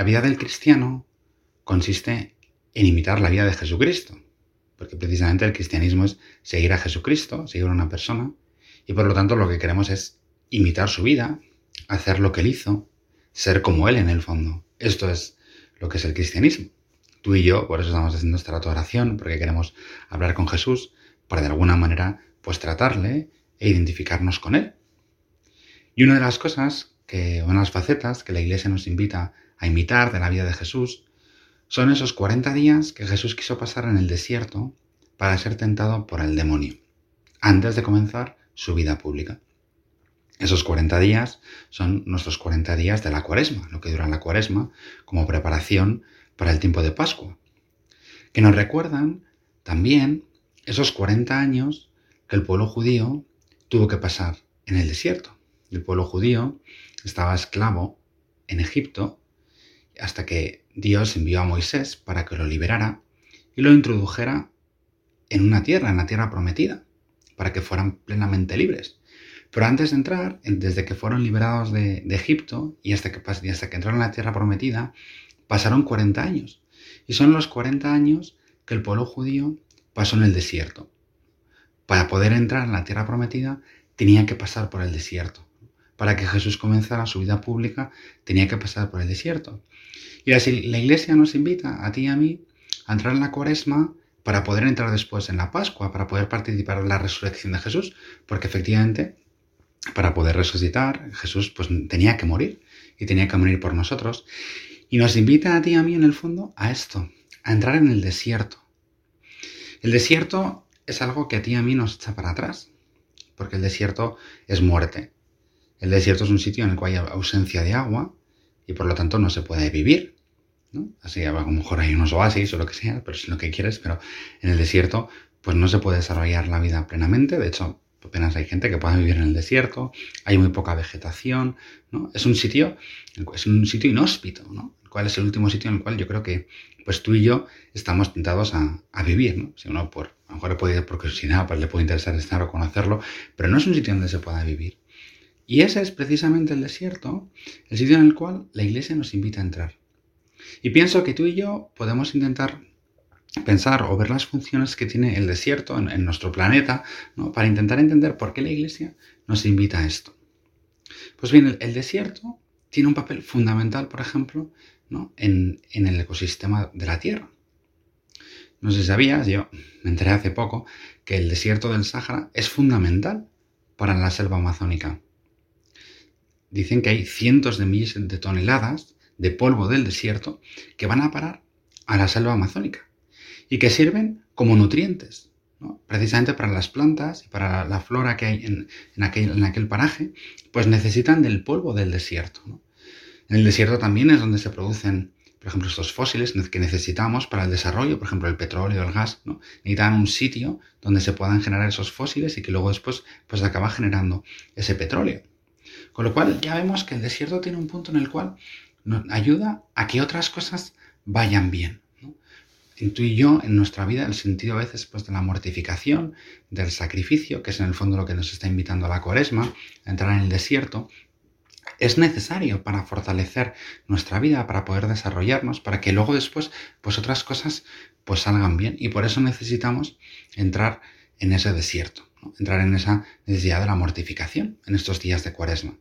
La vida del cristiano consiste en imitar la vida de Jesucristo, porque precisamente el cristianismo es seguir a Jesucristo, seguir a una persona, y por lo tanto lo que queremos es imitar su vida, hacer lo que él hizo, ser como él en el fondo. Esto es lo que es el cristianismo. Tú y yo, por eso estamos haciendo esta oración, porque queremos hablar con Jesús, para de alguna manera, pues tratarle e identificarnos con él. Y una de las cosas que, una de las facetas que la iglesia nos invita a imitar de la vida de Jesús, son esos 40 días que Jesús quiso pasar en el desierto para ser tentado por el demonio, antes de comenzar su vida pública. Esos 40 días son nuestros 40 días de la cuaresma, lo que dura la cuaresma, como preparación para el tiempo de Pascua, que nos recuerdan también esos 40 años que el pueblo judío tuvo que pasar en el desierto. El pueblo judío estaba esclavo en Egipto hasta que Dios envió a Moisés para que lo liberara y lo introdujera en una tierra, en la tierra prometida, para que fueran plenamente libres. Pero antes de entrar, desde que fueron liberados de, Egipto y hasta, que, hasta que entraron en la tierra prometida, pasaron 40 años. Y son los 40 años que el pueblo judío pasó en el desierto. Para poder entrar en la tierra prometida, tenía que pasar por el desierto. Para que Jesús comenzara su vida pública, tenía que pasar por el desierto. Y así la iglesia nos invita, a ti y a mí, a entrar en la cuaresma para poder entrar después en la Pascua, para poder participar en la resurrección de Jesús, porque efectivamente, para poder resucitar, Jesús pues tenía que morir y tenía que morir por nosotros. Y nos invita a ti y a mí, en el fondo, a esto, a entrar en el desierto. El desierto es algo que a ti y a mí nos echa para atrás, porque el desierto es muerte. El desierto es un sitio en el cual hay ausencia de agua y por lo tanto no se puede vivir. ¿no? Así a lo mejor hay unos oasis o lo que sea, pero es lo que quieres, pero en el desierto pues no se puede desarrollar la vida plenamente. De hecho, apenas hay gente que pueda vivir en el desierto, hay muy poca vegetación, ¿no? Es un sitio, es un sitio inhóspito, ¿no? El cual es el último sitio en el cual yo creo que pues tú y yo estamos tentados a, vivir. Si uno por, a lo mejor puede, por curiosidad, pues le puede interesar estar o conocerlo, pero no es un sitio donde se pueda vivir. Y ese es precisamente el desierto, el sitio en el cual la iglesia nos invita a entrar. Y pienso que tú y yo podemos intentar pensar o ver las funciones que tiene el desierto en, nuestro planeta, ¿no? para intentar entender por qué la Iglesia nos invita a esto. Pues bien, el, desierto tiene un papel fundamental, por ejemplo, ¿no? en, el ecosistema de la Tierra. No sé si sabías, yo me enteré hace poco, que el desierto del Sáhara es fundamental para la selva amazónica. Dicen que hay cientos de miles de toneladas de polvo del desierto que van a parar a la selva amazónica y que sirven como nutrientes, precisamente para las plantas y para la flora que hay en, aquel, en aquel, paraje, pues necesitan del polvo del desierto. En el desierto también es donde se producen, por ejemplo, estos fósiles que necesitamos para el desarrollo, por ejemplo, el petróleo, el gas, ¿no? necesitan un sitio donde se puedan generar esos fósiles y que luego después pues acaba generando ese petróleo. Con lo cual ya vemos que el desierto tiene un punto en el cual nos ayuda a que otras cosas vayan bien tú y yo en nuestra vida el sentido a veces pues, de la mortificación, del sacrificio, que es en el fondo lo que nos está invitando a la cuaresma, a entrar en el desierto, es necesario para fortalecer nuestra vida, para poder desarrollarnos, para que luego después pues otras cosas pues salgan bien. Y por eso necesitamos entrar en ese desierto, entrar en esa necesidad de la mortificación en estos días de cuaresma.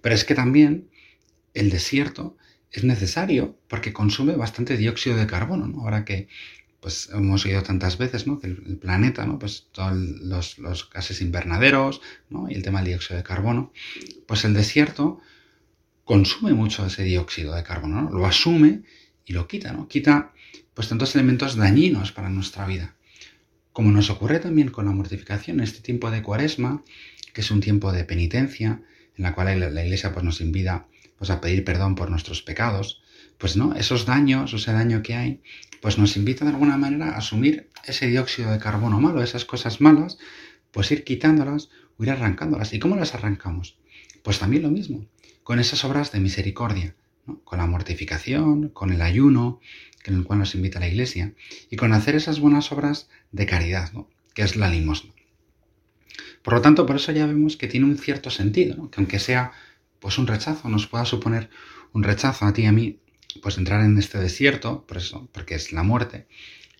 Pero es que también el desierto es necesario porque consume bastante dióxido de carbono, ¿no? Ahora que pues hemos oído tantas veces, ¿no? Que el, planeta, ¿no? Pues todos los, gases invernaderos, ¿no? Y el tema del dióxido de carbono, pues el desierto consume mucho ese dióxido de carbono, ¿no? Lo asume y lo quita, ¿no? Quita pues tantos elementos dañinos para nuestra vida. Como nos ocurre también con la mortificación, este tiempo de cuaresma, que es un tiempo de penitencia, en la cual la, la iglesia pues, nos invita pues a pedir perdón por nuestros pecados, pues no, esos daños, ese daño que hay, pues nos invita de alguna manera a asumir ese dióxido de carbono malo, esas cosas malas, pues ir quitándolas o ir arrancándolas. ¿Y cómo las arrancamos? Pues también lo mismo, con esas obras de misericordia, con la mortificación, con el ayuno, en el cual nos invita la Iglesia, y con hacer esas buenas obras de caridad, que es la limosna. Por lo tanto, por eso ya vemos que tiene un cierto sentido, que aunque sea pues un rechazo, nos pueda suponer un rechazo a ti y a mí pues entrar en este desierto, por eso, porque es la muerte,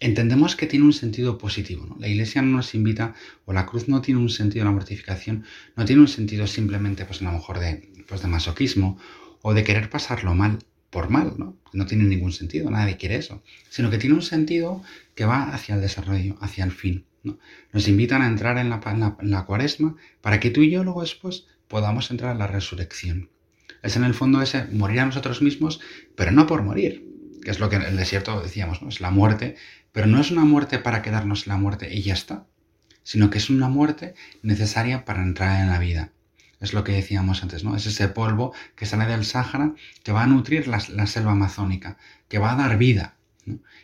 entendemos que tiene un sentido positivo. La iglesia no nos invita, o la cruz no tiene un sentido, la mortificación no tiene un sentido simplemente, pues a lo mejor de, pues, de masoquismo o de querer pasarlo mal por mal, ¿no? No tiene ningún sentido, nadie quiere eso, sino que tiene un sentido que va hacia el desarrollo, hacia el fin. ¿no? Nos invitan a entrar en la, en la cuaresma para que tú y yo luego después podamos entrar en la resurrección. Es en el fondo ese morir a nosotros mismos, pero no por morir, que es lo que en el desierto decíamos, ¿no? Es la muerte, pero no es una muerte para quedarnos en la muerte y ya está, sino que es una muerte necesaria para entrar en la vida. Es lo que decíamos antes, ¿no? Es ese polvo que sale del Sáhara que va a nutrir la, selva amazónica, que va a dar vida.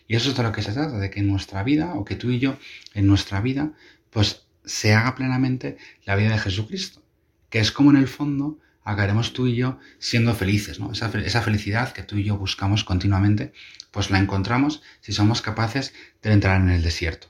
Y eso es de lo que se trata, de que en nuestra vida, o que tú y yo, en nuestra vida, pues se haga plenamente la vida de Jesucristo, que es como en el fondo acabaremos tú y yo siendo felices, ¿no? Esa, esa, felicidad que tú y yo buscamos continuamente, pues la encontramos si somos capaces de entrar en el desierto.